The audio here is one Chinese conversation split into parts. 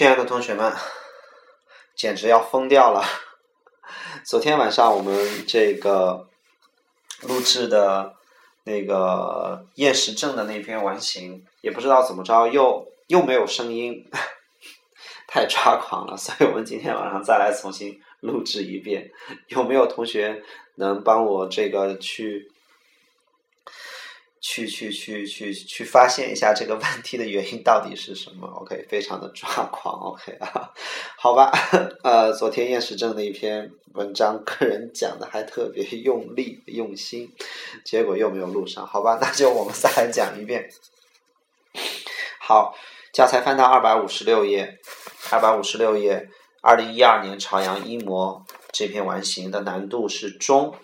亲爱的同学们，简直要疯掉了！昨天晚上我们这个录制的那个厌食症的那篇完形，也不知道怎么着，又又没有声音，太抓狂了。所以我们今天晚上再来重新录制一遍。有没有同学能帮我这个去？去去去去去发现一下这个问题的原因到底是什么？OK，非常的抓狂。OK 啊，好吧，呃，昨天厌食症的一篇文章，个人讲的还特别用力用心，结果又没有录上。好吧，那就我们再来讲一遍。好，教材翻到二百五十六页，二百五十六页，二零一二年朝阳一模这篇完形的难度是中。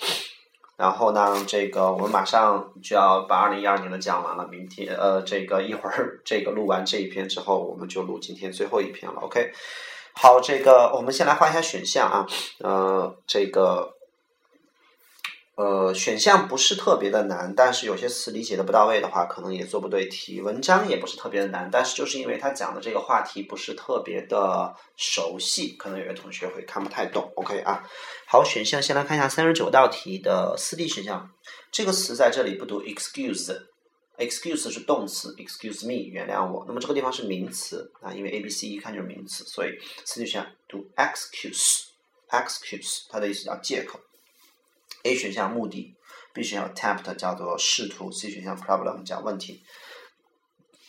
然后呢，这个我们马上就要把二零一二年的讲完了。明天，呃，这个一会儿这个录完这一篇之后，我们就录今天最后一篇了。OK，好，这个我们先来画一下选项啊，呃，这个。呃，选项不是特别的难，但是有些词理解的不到位的话，可能也做不对题。文章也不是特别的难，但是就是因为他讲的这个话题不是特别的熟悉，可能有些同学会看不太懂。OK 啊，好，选项先来看一下三十九道题的四 D 选项，这个词在这里不读 excuse，excuse 是动词，excuse me 原谅我，那么这个地方是名词啊，因为 A B C 一看就是名词，所以四 D 选项读 excuse，excuse 它的意思叫借口。A 选项目的，B 选项 attempt 叫做试图，C 选项 problem 讲问题。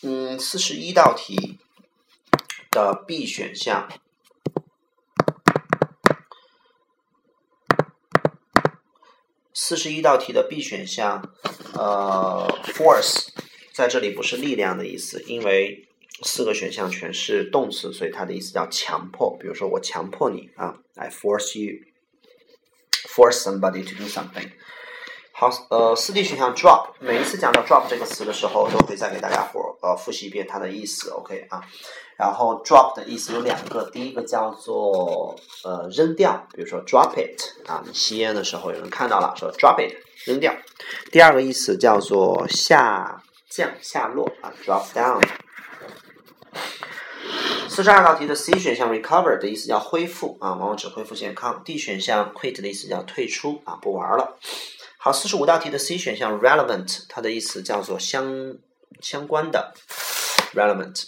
嗯，四十一道题的 B 选项，四十一道题的 B 选项，呃，force 在这里不是力量的意思，因为四个选项全是动词，所以它的意思叫强迫。比如说我强迫你啊，I force you。Force somebody to do something。好，呃，四 D 选项 drop，每一次讲到 drop 这个词的时候，都会再给大家伙呃复习一遍它的意思，OK 啊。然后 drop 的意思有两个，第一个叫做呃扔掉，比如说 drop it 啊，你吸烟的时候有人看到了，说 drop it 扔掉。第二个意思叫做下降下落啊，drop down。四十二道题的 C 选项 recover 的意思叫恢复啊，往往指恢复健康。D 选项 quit 的意思叫退出啊，不玩了。好，四十五道题的 C 选项 relevant 它的意思叫做相相关的 relevant。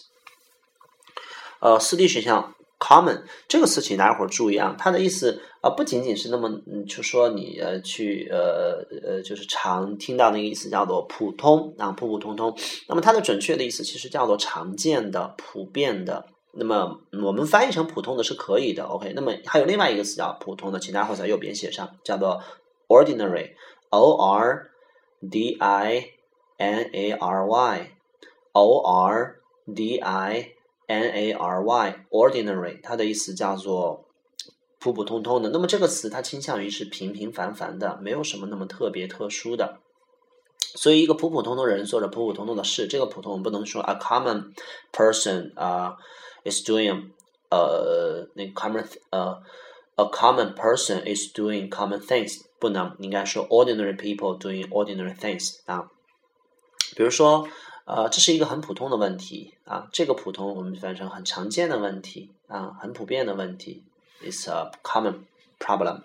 呃，四 D 选项 common 这个词，请大家伙儿注意啊，它的意思啊不仅仅是那么就说你呃去呃呃就是常听到那个意思叫做普通啊普普通通，那么它的准确的意思其实叫做常见的、普遍的。那么我们翻译成普通的是可以的，OK。那么还有另外一个词叫普通的，请大家在右边写上，叫做 ordinary，O R D I N A R Y，O R D I N A R Y，ordinary，它的意思叫做普普通通的。那么这个词它倾向于是平平凡凡的，没有什么那么特别特殊的。所以一个普普通通人做着普普通通的事，这个普通我们不能说 a common person 啊。is doing uh 那 common 呃 a common person is doing common things 不能应该说 ordinary people doing ordinary things 啊，比如说呃这是一个很普通的问题啊，这个普通我们翻译成很常见的问题啊，很普遍的问题，is a common problem。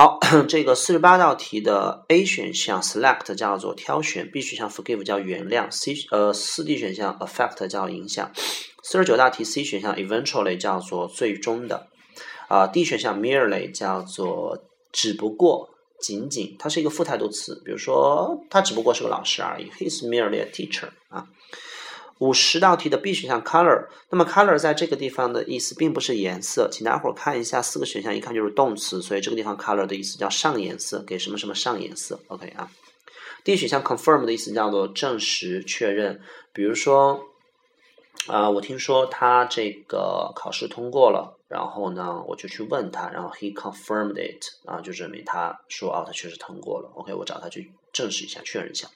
好，这个四十八道题的 A 选项 select 叫做挑选，B 选项 forgive 叫原谅，C 呃四 D 选项 affect 叫影响。四十九道题 C 选项 eventually 叫做最终的，啊 D 选项 merely 叫做只不过仅仅，它是一个副态度词，比如说他只不过是个老师而已，He's merely a teacher 啊。五十道题的 B 选项 color，那么 color 在这个地方的意思并不是颜色，请大伙儿看一下四个选项，一看就是动词，所以这个地方 color 的意思叫上颜色，给什么什么上颜色。OK 啊，D 选项 confirm 的意思叫做证实、确认，比如说啊，我听说他这个考试通过了，然后呢，我就去问他，然后 he confirmed it 啊，就证明他说啊，他确实通过了。OK，我找他去证实一下、确认一下。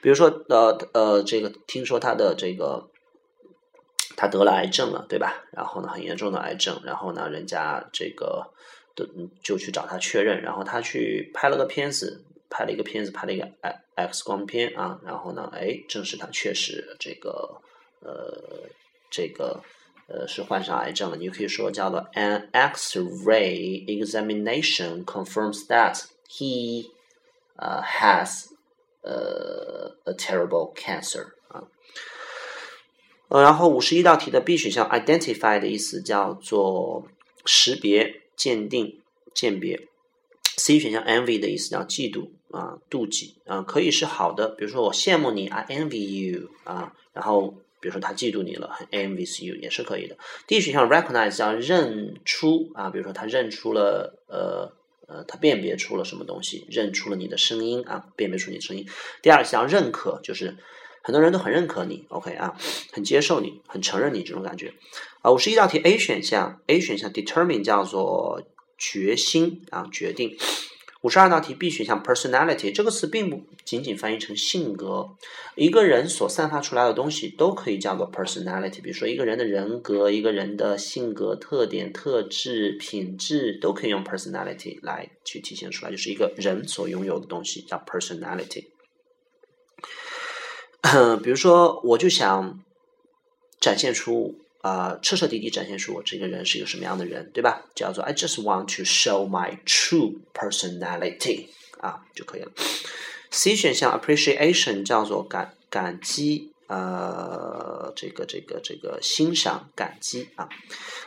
比如说，呃呃，这个听说他的这个他得了癌症了，对吧？然后呢，很严重的癌症，然后呢，人家这个的就去找他确认，然后他去拍了个片子，拍了一个片子，拍了一个 X 光片啊，然后呢，哎，证实他确实这个呃，这个呃是患上癌症了，你可以说叫做 An X-ray examination confirms that he 呃 has 呃 a terrible cancer 啊。呃，然后五十一道题的 B 选项 identify 的意思叫做识别、鉴定、鉴别。C 选项 envy 的意思叫嫉妒啊、妒忌啊，可以是好的，比如说我羡慕你，I envy you 啊，然后比如说他嫉妒你了，很 envies you 也是可以的。D 选项 recognize 叫认出啊，比如说他认出了呃呃，他辨别出了什么东西，认出了你的声音啊，辨别出你的声音。第二项认可就是很多人都很认可你，OK 啊，很接受你，很承认你这种感觉。啊，五十一道题 A 选项 A 选项 determine 叫做决心啊，决定。五十二道题 B 选项 personality 这个词并不仅仅翻译成性格，一个人所散发出来的东西都可以叫做 personality。比如说一个人的人格、一个人的性格特点、特质、品质都可以用 personality 来去体现出来，就是一个人所拥有的东西叫 personality。比如说，我就想展现出。啊，彻彻底底展现出我这个人是一个什么样的人，对吧？叫做 I just want to show my true personality 啊就可以了。C 选项 appreciation 叫做感感激。呃，这个这个这个欣赏、感激啊。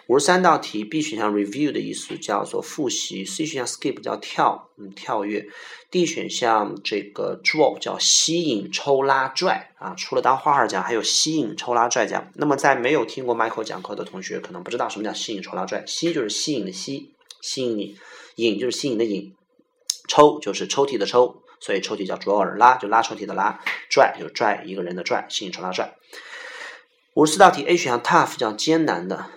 五十三道题，B 选项 review 的意思叫做复习，C 选项 skip 叫跳，嗯，跳跃。D 选项这个 draw 叫吸引、抽拉、拽啊。除了当画画讲，还有吸引、抽拉、拽讲。那么在没有听过 Michael 讲课的同学，可能不知道什么叫吸引、抽拉、拽。吸就是吸引的吸，吸引你；引就是吸引的引；抽就是抽屉的抽。所以抽屉叫左耳拉就拉抽屉的拉，拽就拽一个人的拽，吸引抽拉拽。五十四道题 A 选项 tough 叫艰难的，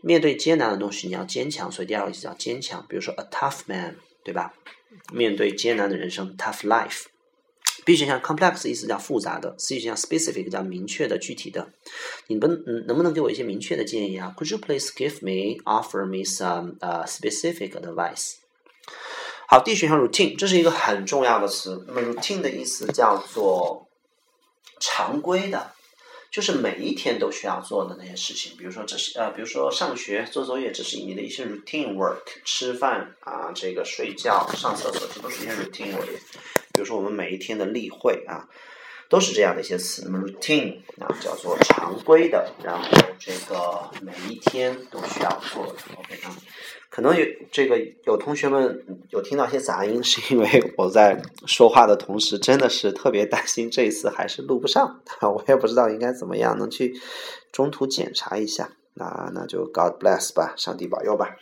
面对艰难的东西你要坚强，所以第二个意思叫坚强。比如说 a tough man，对吧？面对艰难的人生，tough life。B 选项 complex 意思叫复杂的，C 选项 specific 叫明确的、具体的。你们能不能给我一些明确的建议啊？Could you please give me offer me some uh specific advice？好，D 选项 routine，这是一个很重要的词。那么 routine 的意思叫做常规的，就是每一天都需要做的那些事情。比如说，这是呃，比如说上学、做作业，这是你的一些 routine work。吃饭啊，这个睡觉、上厕所，这都是一些 routine work。比如说我们每一天的例会啊，都是这样的一些词。那么 routine 啊，叫做常规的，然后这个每一天都需要做的。OK 啊。可能有这个有同学们有听到一些杂音，是因为我在说话的同时，真的是特别担心这一次还是录不上，我也不知道应该怎么样能去中途检查一下。那那就 God bless 吧，上帝保佑吧。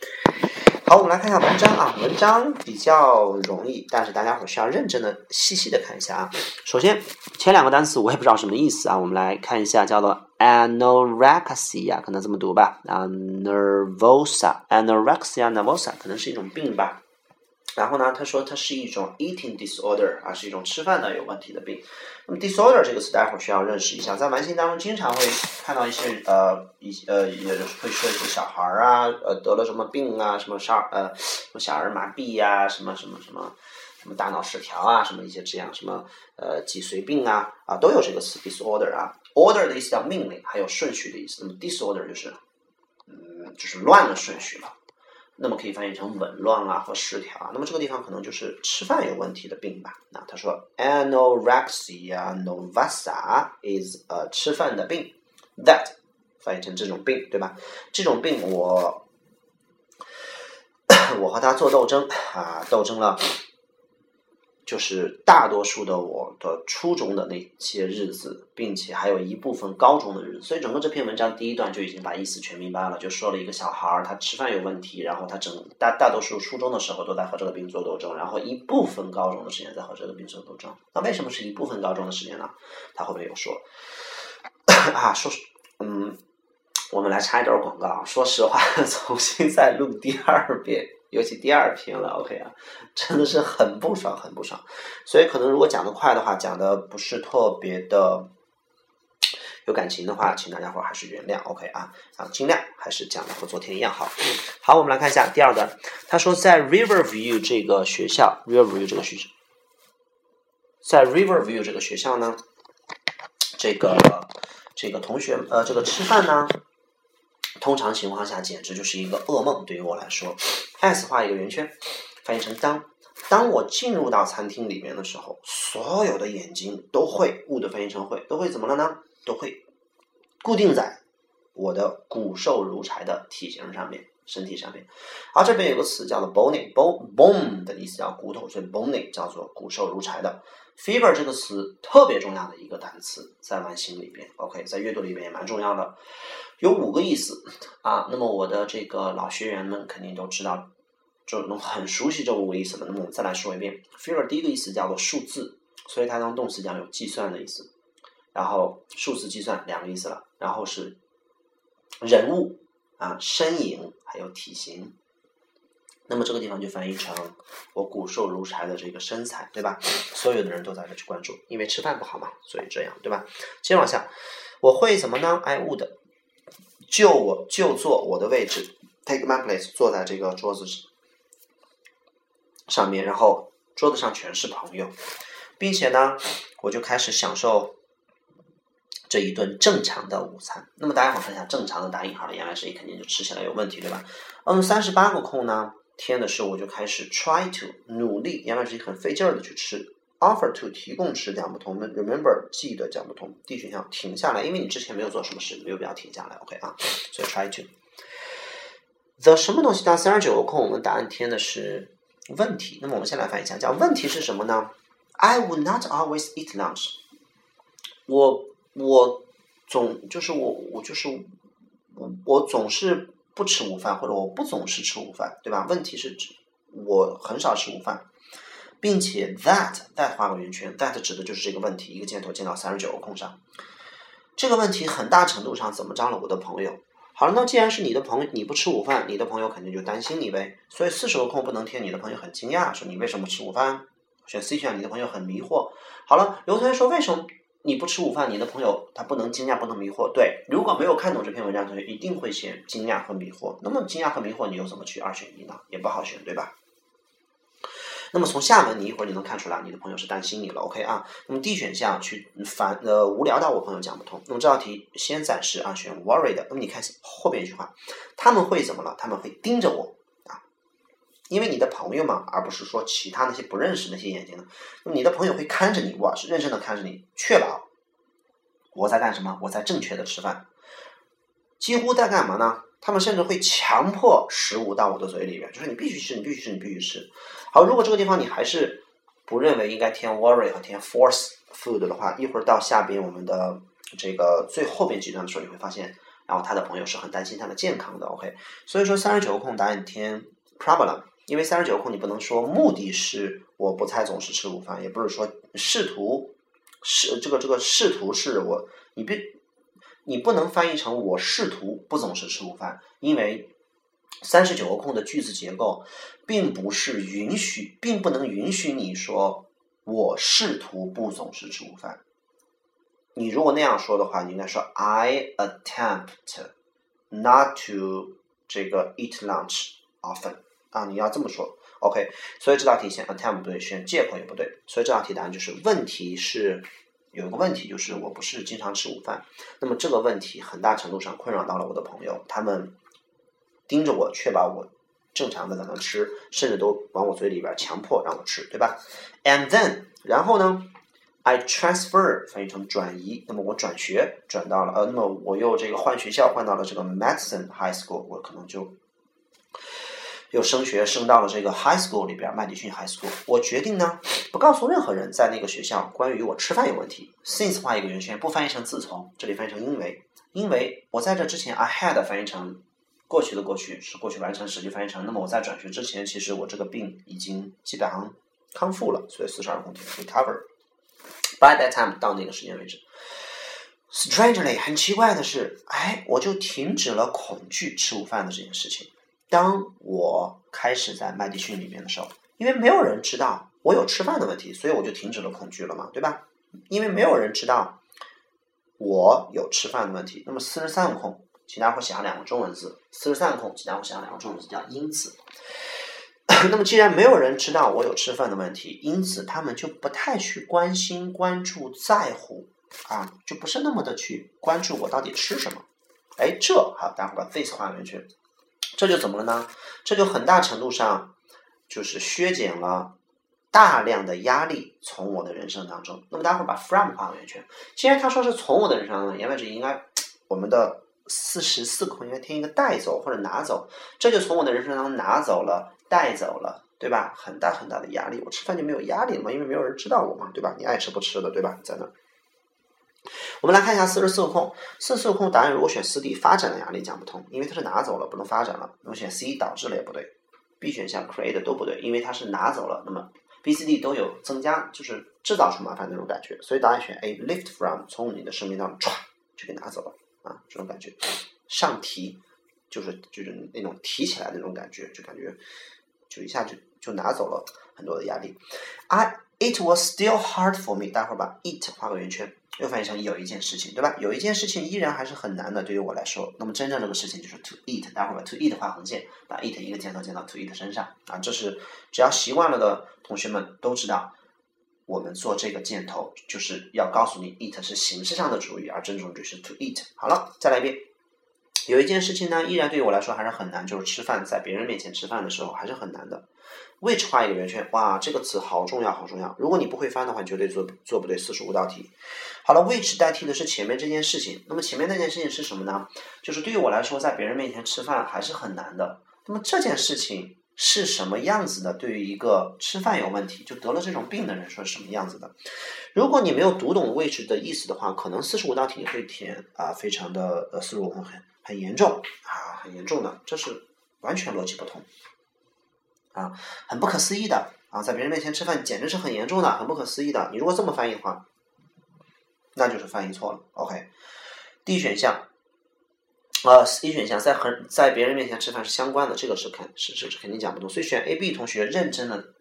好，我们来看一下文章啊，文章比较容易，但是大家伙需要认真的、细细的看一下啊。首先，前两个单词我也不知道什么意思啊，我们来看一下，叫做 anorexia，可能这么读吧，啊，nervosa，anorexia nervosa，可能是一种病吧。然后呢，他说它是一种 eating disorder 啊，是一种吃饭的有问题的病。那么 disorder 这个词，待会儿需要认识一下，在完形当中经常会看到一些呃一呃也会说一些小孩儿啊，呃得了什么病啊，什么少呃什么小儿麻痹呀，什么什么什么什么大脑失调啊，什么一些这样什么呃脊髓病啊啊都有这个词 disorder 啊，order 的意思叫命令，还有顺序的意思。那么 disorder 就是嗯就是乱了顺序了。那么可以翻译成紊乱啊或失调啊。那么这个地方可能就是吃饭有问题的病吧。那他说，anorexia nervosa is a 吃饭的病。That 翻译成这种病，对吧？这种病我 我和他做斗争啊，斗争了。就是大多数的我的初中的那些日子，并且还有一部分高中的日子，所以整个这篇文章第一段就已经把意思全明白了，就说了一个小孩儿他吃饭有问题，然后他整大大多数初中的时候都在和这个病做斗争，然后一部分高中的时间在和这个病做斗争。那为什么是一部分高中的时间呢？他后面有说 啊，说嗯，我们来插一段广告。说实话，重新再录第二遍。尤其第二篇了，OK 啊，真的是很不爽，很不爽。所以可能如果讲的快的话，讲的不是特别的有感情的话，请大家伙还是原谅，OK 啊啊，尽量还是讲的和昨天一样好。好，我们来看一下第二段。他说，在 Riverview 这个学校，Riverview 这个学校，在 Riverview 这个学校呢，这个。这个同学呃，这个吃饭呢，通常情况下简直就是一个噩梦，对于我来说。S 画一个圆圈，翻译成当。当我进入到餐厅里面的时候，所有的眼睛都会，would 翻译成会，都会怎么了呢？都会固定在我的骨瘦如柴的体型上面。身体上面，而这边有个词叫做 bony，bone bone 的意思叫骨头，所以 bony 叫做骨瘦如柴的。fever 这个词特别重要的一个单词，在完形里边，OK，在阅读里边也蛮重要的，有五个意思啊。那么我的这个老学员们肯定都知道，就能很熟悉这五个意思了。那么我们再来说一遍，fever 第一个意思叫做数字，所以它当动词讲有计算的意思，然后数字计算两个意思了，然后是人物。啊，身影还有体型，那么这个地方就翻译成我骨瘦如柴的这个身材，对吧？所有的人都在这去关注，因为吃饭不好嘛，所以这样，对吧？接着往下，我会怎么呢？I would 就我就坐我的位置，take my place，坐在这个桌子上面，然后桌子上全是朋友，并且呢，我就开始享受。这一顿正常的午餐，那么大家好看一下，正常的打引号的，原来是一肯定就吃起来有问题，对吧？嗯，三十八个空呢，天的时候我就开始 try to 努力，原来是很费劲儿的去吃，offer to 提供时讲不通，remember 记得讲不通，D 选项停下来，因为你之前没有做什么事，没有必要停下来，OK 啊，所以 try to the 什么东西当三十九个空，我们答案填的是问题，那么我们先来翻译一下，叫问题是什么呢？I would not always eat lunch，我。我总就是我我就是我我总是不吃午饭，或者我不总是吃午饭，对吧？问题是指我很少吃午饭，并且 that that 画个圆圈，that 指的就是这个问题，一个箭头箭到三十九个空上。这个问题很大程度上怎么着了？我的朋友，好了，那既然是你的朋友，你不吃午饭，你的朋友肯定就担心你呗。所以四十个空不能填，你的朋友很惊讶，说你为什么吃午饭？选 C 选项，你的朋友很迷惑。好了，有同学说为什么？你不吃午饭，你的朋友他不能惊讶，不能迷惑。对，如果没有看懂这篇文章，同学一定会选惊讶和迷惑。那么惊讶和迷惑，你又怎么去二选一呢？也不好选，对吧？那么从下文你一会儿就能看出来，你的朋友是担心你了。OK 啊？那么 D 选项去烦呃无聊到我朋友讲不通。那么这道题先暂时啊选 worried。那么你看后边一句话，他们会怎么了？他们会盯着我啊。因为你的朋友嘛，而不是说其他那些不认识那些眼睛的，那么你的朋友会看着你，我是认真的看着你，确保我在干什么？我在正确的吃饭。几乎在干嘛呢？他们甚至会强迫食物到我的嘴里边，就是你必须吃，你必须吃，你必须吃。好，如果这个地方你还是不认为应该填 worry 和填 force food 的话，一会儿到下边我们的这个最后边几段的时候，你会发现，然后他的朋友是很担心他的健康的。OK，所以说三十九个空答案填 problem。因为三十九个空，你不能说目的是我不太总是吃午饭，也不是说试图试这个这个试图是我你必你不能翻译成我试图不总是吃午饭，因为三十九个空的句子结构并不是允许，并不能允许你说我试图不总是吃午饭。你如果那样说的话，你应该说 I attempt not to 这个 eat lunch often。啊，你要这么说，OK，所以这道题选 attempt 不对，选借口也不对，所以这道题答案就是问题是有一个问题，就是我不是经常吃午饭，那么这个问题很大程度上困扰到了我的朋友，他们盯着我，确保我正常的在那吃，甚至都往我嘴里边强迫让我吃，对吧？And then，然后呢，I transfer 翻译成转移，那么我转学转到了呃，那么我又这个换学校换到了这个 Madison High School，我可能就。又升学升到了这个 high school 里边，麦迪逊 high school。我决定呢，不告诉任何人在那个学校关于我吃饭有问题。since 画一个圆圈，不翻译成自从，这里翻译成因为，因为我在这之前 I had 翻译成过去的过去是过去完成时，就翻译成那么我在转学之前，其实我这个病已经基本上康复了，所以四十二空题 recover。By that time 到那个时间为止，strangely 很奇怪的是，哎，我就停止了恐惧吃午饭的这件事情。当我开始在麦迪逊里面的时候，因为没有人知道我有吃饭的问题，所以我就停止了恐惧了嘛，对吧？因为没有人知道我有吃饭的问题。那么四十三个空，请大家伙写上两个中文字。四十三个空，请大家伙写上两个中文字，叫因此。那么既然没有人知道我有吃饭的问题，因此他们就不太去关心、关注、在乎啊，就不是那么的去关注我到底吃什么。哎，这好，待会儿把 this 换回去，这就怎么了呢？这就很大程度上就是削减了大量的压力从我的人生当中。那么待会把 from 画个圆圈。既然他说是从我的人生当中，言外之意应该我们的四十四空应该添一个带走或者拿走，这就从我的人生当中拿走了、带走了。对吧？很大很大的压力，我吃饭就没有压力了嘛，因为没有人知道我嘛，对吧？你爱吃不吃的，对吧？在那。我们来看一下四十四个空，四十四个空答案如果选四 D，发展的压力讲不通，因为它是拿走了，不能发展了。那么选 C 导致了也不对，B 选项 create 都不对，因为它是拿走了。那么 B、C、D 都有增加，就是制造出麻烦那种感觉，所以答案选 A lift from 从你的生命当中唰就给拿走了啊，这种感觉上提就是就是那种提起来那种感觉，就感觉就一下就。就拿走了很多的压力。I it was still hard for me。待会儿把 it 画个圆圈，又翻译成有一件事情，对吧？有一件事情依然还是很难的，对于我来说。那么真正这个事情就是 to eat。待会儿把 to eat 画横线，把 it 一个箭头箭到 to eat 身上啊。这是只要习惯了的同学们都知道，我们做这个箭头就是要告诉你 it 是形式上的主语，而真正主语是 to eat。好了，再来一遍。有一件事情呢，依然对于我来说还是很难，就是吃饭，在别人面前吃饭的时候还是很难的。Which 画一个圆圈，哇，这个词好重要，好重要。如果你不会翻的话，绝对做做不对四十五道题。好了，which 代替的是前面这件事情。那么前面那件事情是什么呢？就是对于我来说，在别人面前吃饭还是很难的。那么这件事情是什么样子的？对于一个吃饭有问题，就得了这种病的人说是什么样子的？如果你没有读懂 which 的意思的话，可能四十五道题你会填啊，非常的呃四十五分很很严重啊，很严重的，这是完全逻辑不通。啊，很不可思议的啊，在别人面前吃饭简直是很严重的，很不可思议的。你如果这么翻译的话，那就是翻译错了。OK，D 选项，呃，A 选项在很在别人面前吃饭是相关的，这个是肯是是是肯定讲不通。所以选 A、B 同学认真的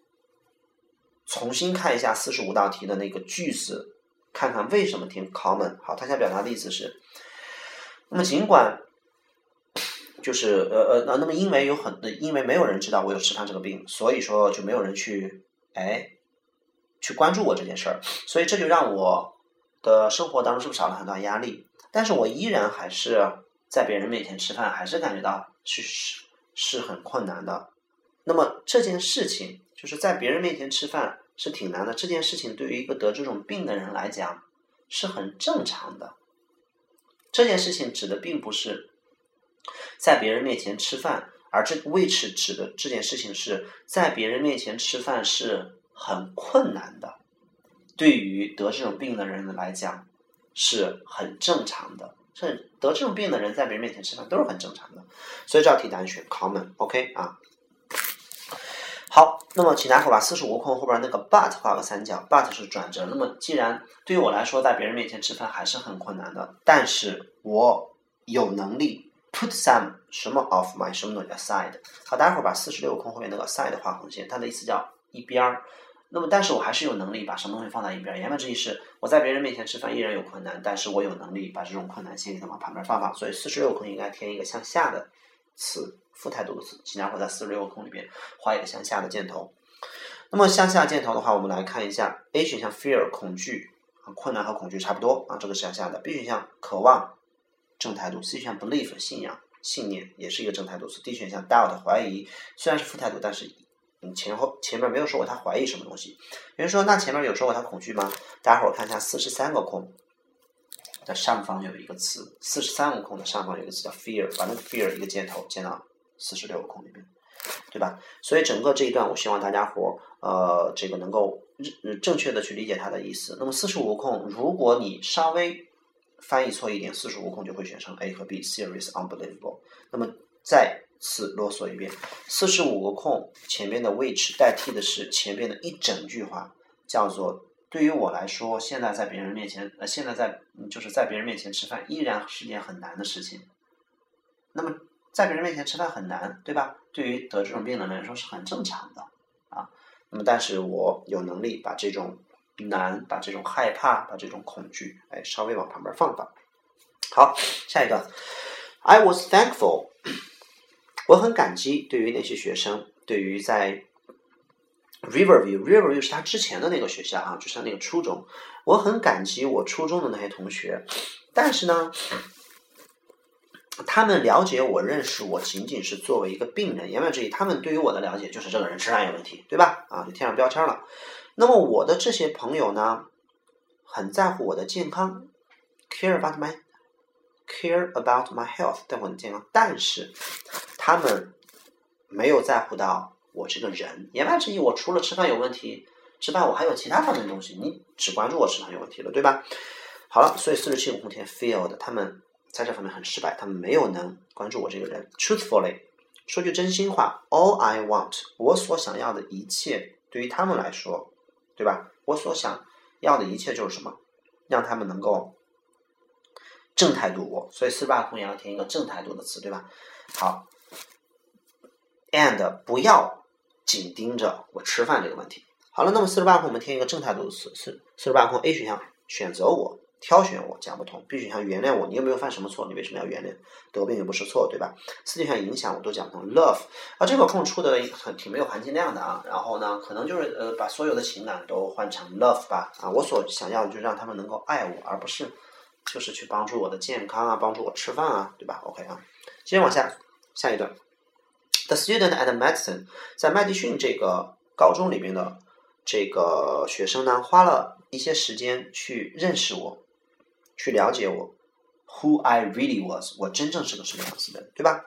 重新看一下四十五道题的那个句子，看看为什么填 common。好，他想表达的意思是，那么尽管。就是呃呃那那么因为有很因为没有人知道我有吃饭这个病，所以说就没有人去哎去关注我这件事儿，所以这就让我的生活当中是不是少了很大压力？但是我依然还是在别人面前吃饭，还是感觉到是是是很困难的。那么这件事情就是在别人面前吃饭是挺难的。这件事情对于一个得这种病的人来讲是很正常的。这件事情指的并不是。在别人面前吃饭，而这个 which 指的这件事情是在别人面前吃饭是很困难的，对于得这种病的人来讲是很正常的。这得这种病的人在别人面前吃饭都是很正常的，所以这道题答案选 common，OK 啊。好，那么请大伙把四十五空后边那个 but 画个三角，but 是转折。那么既然对于我来说，在别人面前吃饭还是很困难的，但是我有能力。Put some 什么 of my 什么东西 aside，好，待会儿把四十六个空后面那个 aside 画横线，它的意思叫一边儿。那么，但是我还是有能力把什么东西放在一边。言外之意是，我在别人面前吃饭依然有困难，但是我有能力把这种困难先给它往旁边放放。所以四十六空应该填一个向下的词，负态度的词。请家伙在四十六个空里边画一个向下的箭头。那么向下箭头的话，我们来看一下 A 选项 fear 恐惧，困难和恐惧差不多啊，这个是向下的。B 选项渴望。正态度，C 选项 belief 信仰信念也是一个正态度所以。D 选项 doubt 怀疑，虽然是负态度，但是嗯前后前面没有说过他怀疑什么东西。有人说那前面有说过他恐惧吗？大家伙儿看一下四十三个空的上方有一个词，四十三个空的上方有一个词叫 fear，把那个 fear 一个箭头箭到四十六个空里面，对吧？所以整个这一段我希望大家伙儿呃这个能够正确的去理解它的意思。那么四十五个空，如果你稍微翻译错一点，四十五空就会选成 A 和 B，serious unbelievable。那么再次啰嗦一遍，四十五个空前面的 which 代替的是前面的一整句话，叫做对于我来说，现在在别人面前，呃，现在在就是在别人面前吃饭依然是件很难的事情。那么在别人面前吃饭很难，对吧？对于得这种病的人来说是很正常的啊。那么但是我有能力把这种。难把这种害怕，把这种恐惧，哎，稍微往旁边放放。好，下一段。I was thankful，我很感激对于那些学生，对于在 Riverview，Riverview 是他之前的那个学校啊，就是他那个初中。我很感激我初中的那些同学，但是呢，他们了解我、认识我，仅仅是作为一个病人。言外之意，他们对于我的了解就是这个人吃饭有问题，对吧？啊，就贴上标签了。那么我的这些朋友呢，很在乎我的健康，care about my care about my health，在乎我的健康，但是他们没有在乎到我这个人。言外之意，我除了吃饭有问题之外，我还有其他方面的东西。你只关注我吃饭有问题了，对吧？好了，所以四十七个空天 failed，他们在这方面很失败，他们没有能关注我这个人。Truthfully，说句真心话，all I want，我所想要的一切，对于他们来说。对吧？我所想要的一切就是什么？让他们能够正态度我，所以四十八空也要填一个正态度的词，对吧？好，and 不要紧盯着我吃饭这个问题。好了，那么四十八空我们填一个正态度的词，四四十八空 A 选项选择我。挑选我讲不通，必须想原谅我。你又没有犯什么错？你为什么要原谅？得病又不是错，对吧？四句想影响我都讲不通。Love 啊，这个空出的很挺没有含金量的啊。然后呢，可能就是呃，把所有的情感都换成 love 吧啊。我所想要的就是让他们能够爱我，而不是就是去帮助我的健康啊，帮助我吃饭啊，对吧？OK 啊，接着往下下一段。The student at medicine 在麦迪逊这个高中里面的这个学生呢，花了一些时间去认识我。去了解我，Who I really was，我真正是个什么样子的人，对吧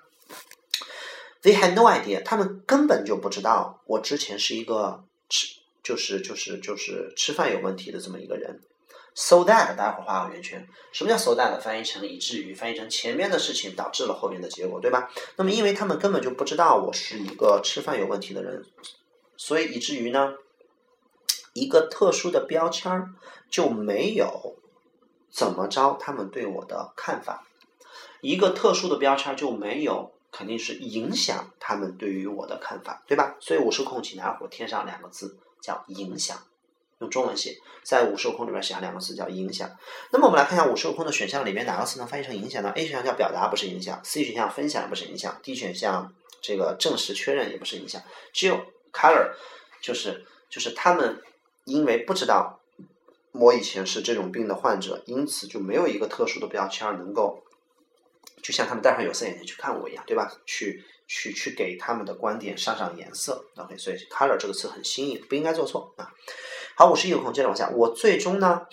？They had no idea，他们根本就不知道我之前是一个吃就是就是就是吃饭有问题的这么一个人。So that，大家伙画个圆圈。什么叫 so that？翻译成以至于，翻译成前面的事情导致了后面的结果，对吧？那么因为他们根本就不知道我是一个吃饭有问题的人，所以以至于呢，一个特殊的标签就没有。怎么着？他们对我的看法，一个特殊的标签就没有，肯定是影响他们对于我的看法，对吧？所以五十空请大家伙添上两个字，叫影响，用中文写，在五十空里边写上两个字叫影响。那么我们来看一下五十空的选项里面哪个词能翻译成影响呢？A 选项叫表达，不是影响；C 选项分享不是影响；D 选项这个证实确认也不是影响。只有 color，就是就是他们因为不知道。我以前是这种病的患者，因此就没有一个特殊的标签能够，就像他们戴上有色眼镜去看我一样，对吧？去去去给他们的观点上上颜色。OK，所以 color 这个词很新颖，不应该做错啊。好，五十一个空，接着往下。我最终呢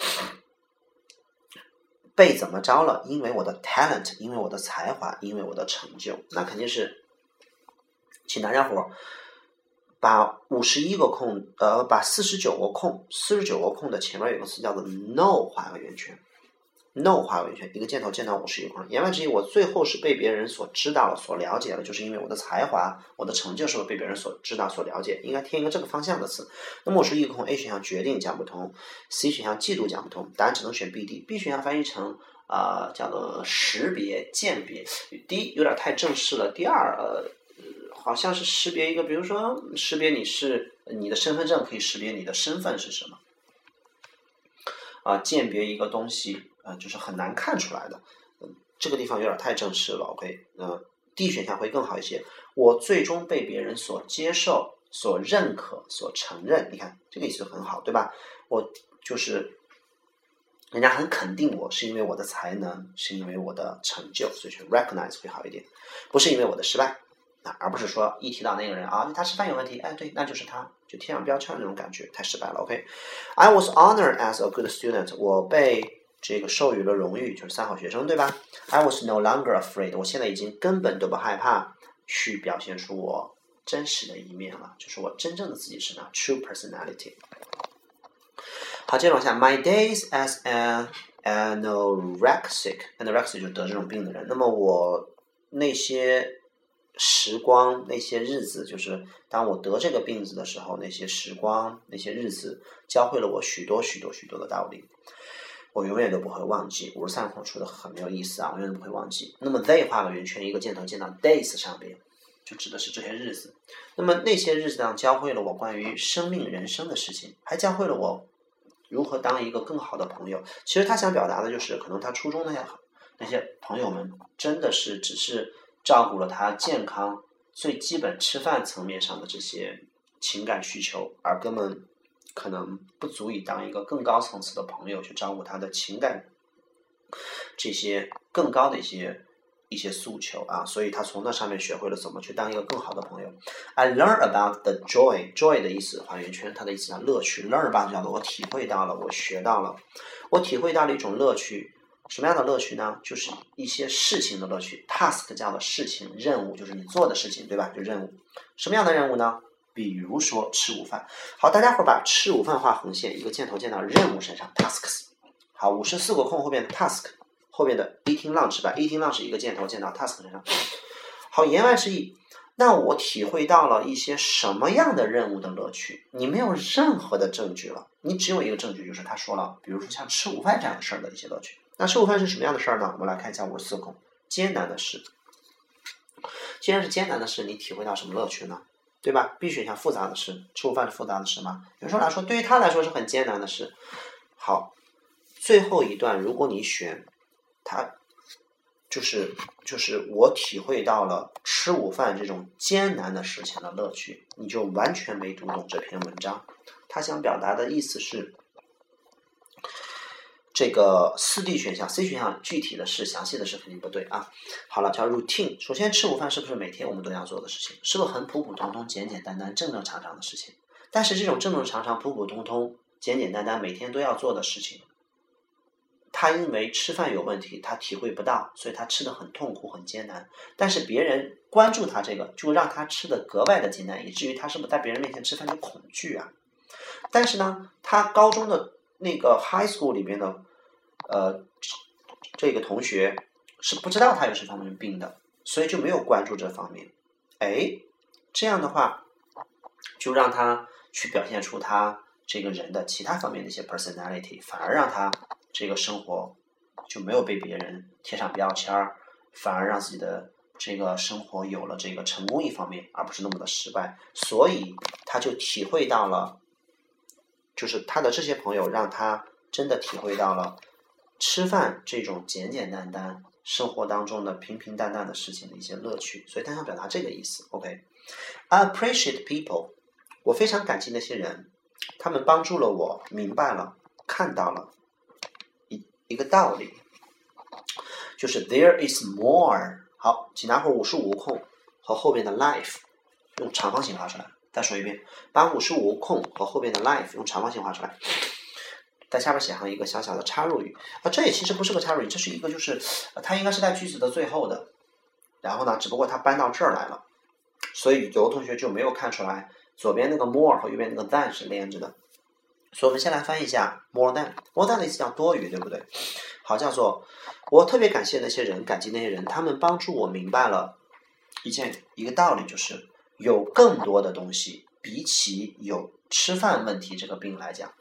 被怎么着了？因为我的 talent，因为我的才华，因为我的成就，那肯定是，请大家伙。把五十一个空，呃，把四十九个空，四十九个空的前面有个词叫做 no，画个圆圈，no 画个圆圈，一个箭头箭到五十一个空。言外之意，我最后是被别人所知道、所了解了，就是因为我的才华、我的成就是被别人所知道、所了解，应该添一个这个方向的词。那么五十一个空，A 选项决定讲不通，C 选项嫉妒讲不通，答案只能选 B、D。B 选项翻译成啊，叫做识别、鉴别。第一有点太正式了。第二，呃。好像是识别一个，比如说识别你是你的身份证可以识别你的身份是什么，啊，鉴别一个东西啊，就是很难看出来的，嗯，这个地方有点太正式了，OK，嗯，D 选项会更好一些。我最终被别人所接受、所认可、所承认，你看这个意思很好，对吧？我就是人家很肯定我，是因为我的才能，是因为我的成就，所以选 recognize 会好一点，不是因为我的失败。啊，而不是说一提到那个人啊，他吃饭有问题，哎，对，那就是他，就贴上标签那种感觉，太失败了。OK，I was honored as a good student，我被这个授予了荣誉，就是三好学生，对吧？I was no longer afraid，我现在已经根本都不害怕去表现出我真实的一面了，就是我真正的自己是哪，true personality。好，接着往下，My days as an anorexic，anorexic 就得这种病的人。那么我那些。时光那些日子，就是当我得这个病子的时候，那些时光那些日子，教会了我许多许多许多的道理，我永远都不会忘记。五十三空出的很没有意思啊，我永远都不会忘记。那么 they 画个圆圈，一个箭头箭到 days 上边，就指的是这些日子。那么那些日子呢，教会了我关于生命人生的事情，还教会了我如何当一个更好的朋友。其实他想表达的就是，可能他初中那些那些朋友们，真的是只是。照顾了他健康最基本吃饭层面上的这些情感需求，而根本可能不足以当一个更高层次的朋友去照顾他的情感，这些更高的一些一些诉求啊，所以他从那上面学会了怎么去当一个更好的朋友。I learn about the joy, joy 的意思画圆圈，它的意思叫乐趣。learn about 叫做我体会到了，我学到了，我体会到了一种乐趣。什么样的乐趣呢？就是一些事情的乐趣。task 叫做事情、任务，就是你做的事情，对吧？就任务。什么样的任务呢？比如说吃午饭。好，大家伙儿把吃午饭画横线，一个箭头箭到任务身上，tasks。好，五十四个空后边的 task，后边的 eating lunch 吧，eating lunch 一个箭头箭到 task 身上。好，言外之意，那我体会到了一些什么样的任务的乐趣？你没有任何的证据了，你只有一个证据，就是他说了，比如说像吃午饭这样的事儿的一些乐趣。那吃午饭是什么样的事儿呢？我们来看一下五十四空，艰难的事。既然是艰难的事，你体会到什么乐趣呢？对吧？B 选项复杂的事，吃午饭是复杂的事吗？有时候来说，对于他来说是很艰难的事。好，最后一段，如果你选他，就是就是我体会到了吃午饭这种艰难的事情的乐趣，你就完全没读懂这篇文章。他想表达的意思是。这个四 D 选项，C 选项具体的是详细的是肯定不对啊。好了，叫 routine。首先，吃午饭是不是每天我们都要做的事情？是不是很普普通通、简简单单、正正常常的事情？但是这种正正常常、普普通通、简简单单、每天都要做的事情，他因为吃饭有问题，他体会不到，所以他吃的很痛苦、很艰难。但是别人关注他这个，就让他吃的格外的艰难，以至于他是不是在别人面前吃饭就恐惧啊？但是呢，他高中的那个 high school 里边的。呃，这个同学是不知道他有这方面病的，所以就没有关注这方面。哎，这样的话，就让他去表现出他这个人的其他方面的一些 personality，反而让他这个生活就没有被别人贴上标签儿，反而让自己的这个生活有了这个成功一方面，而不是那么的失败。所以他就体会到了，就是他的这些朋友让他真的体会到了。吃饭这种简简单单生活当中的平平淡淡的事情的一些乐趣，所以他想表达这个意思。OK，I appreciate people，我非常感激那些人，他们帮助了我，明白了，看到了一一个道理，就是 There is more。好，请拿会五十五空和后边的 life 用长方形画出来。再说一遍，把五十五空和后边的 life 用长方形画出来。在下边写上一个小小的插入语啊，这也其实不是个插入语，这是一个就是它应该是在句子的最后的，然后呢，只不过它搬到这儿来了，所以有的同学就没有看出来左边那个 more 和右边那个 than 是连着的，所以我们先来翻译一下 more than，more than 的意思叫多余，对不对？好，叫做我特别感谢那些人，感激那些人，他们帮助我明白了一件一个道理，就是有更多的东西，比起有吃饭问题这个病来讲。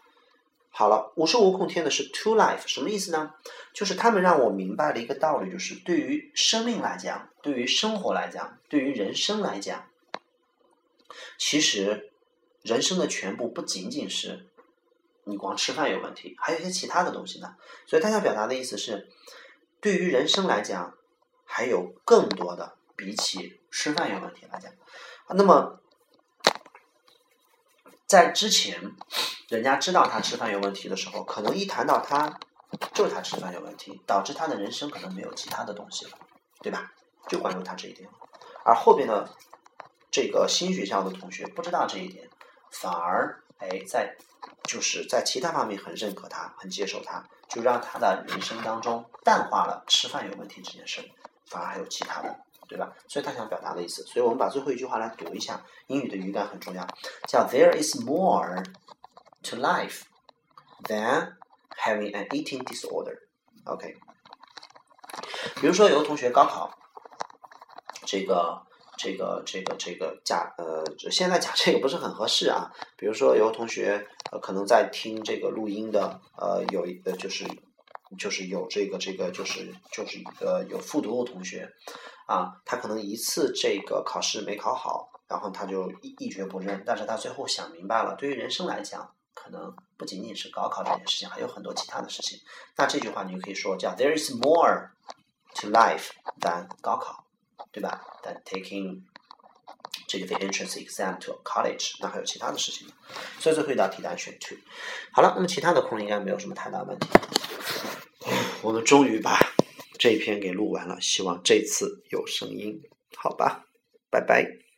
好了，无时无空填的是 to life，什么意思呢？就是他们让我明白了一个道理，就是对于生命来讲，对于生活来讲，对于人生来讲，其实人生的全部不仅仅是你光吃饭有问题，还有一些其他的东西呢。所以他想表达的意思是，对于人生来讲，还有更多的比起吃饭有问题来讲。那么在之前。人家知道他吃饭有问题的时候，可能一谈到他，就是他吃饭有问题，导致他的人生可能没有其他的东西了，对吧？就关注他这一点。而后边的这个新学校的同学不知道这一点，反而哎在就是在其他方面很认可他，很接受他，就让他的人生当中淡化了吃饭有问题这件事，反而还有其他的，对吧？所以他想表达的意思，所以我们把最后一句话来读一下，英语的语感很重要，叫 There is more。to life than having an eating disorder. OK，比如说有个同学高考，这个这个这个这个讲呃，现在讲这个不是很合适啊。比如说有个同学呃，可能在听这个录音的呃，有一个就是就是有这个这个就是就是一个有复读的同学啊，他可能一次这个考试没考好，然后他就一一蹶不振，但是他最后想明白了，对于人生来讲，可能不仅仅是高考这件事情，还有很多其他的事情。那这句话你就可以说叫 there is more to life than 高考，对吧？than taking 这个 the entrance exam to college 那还有其他的事情。所以最后一道题答案选 two。好了，那么其他的空应该没有什么太大问题。我们终于把。这一篇给录完了希望这次有声音。好吧拜拜。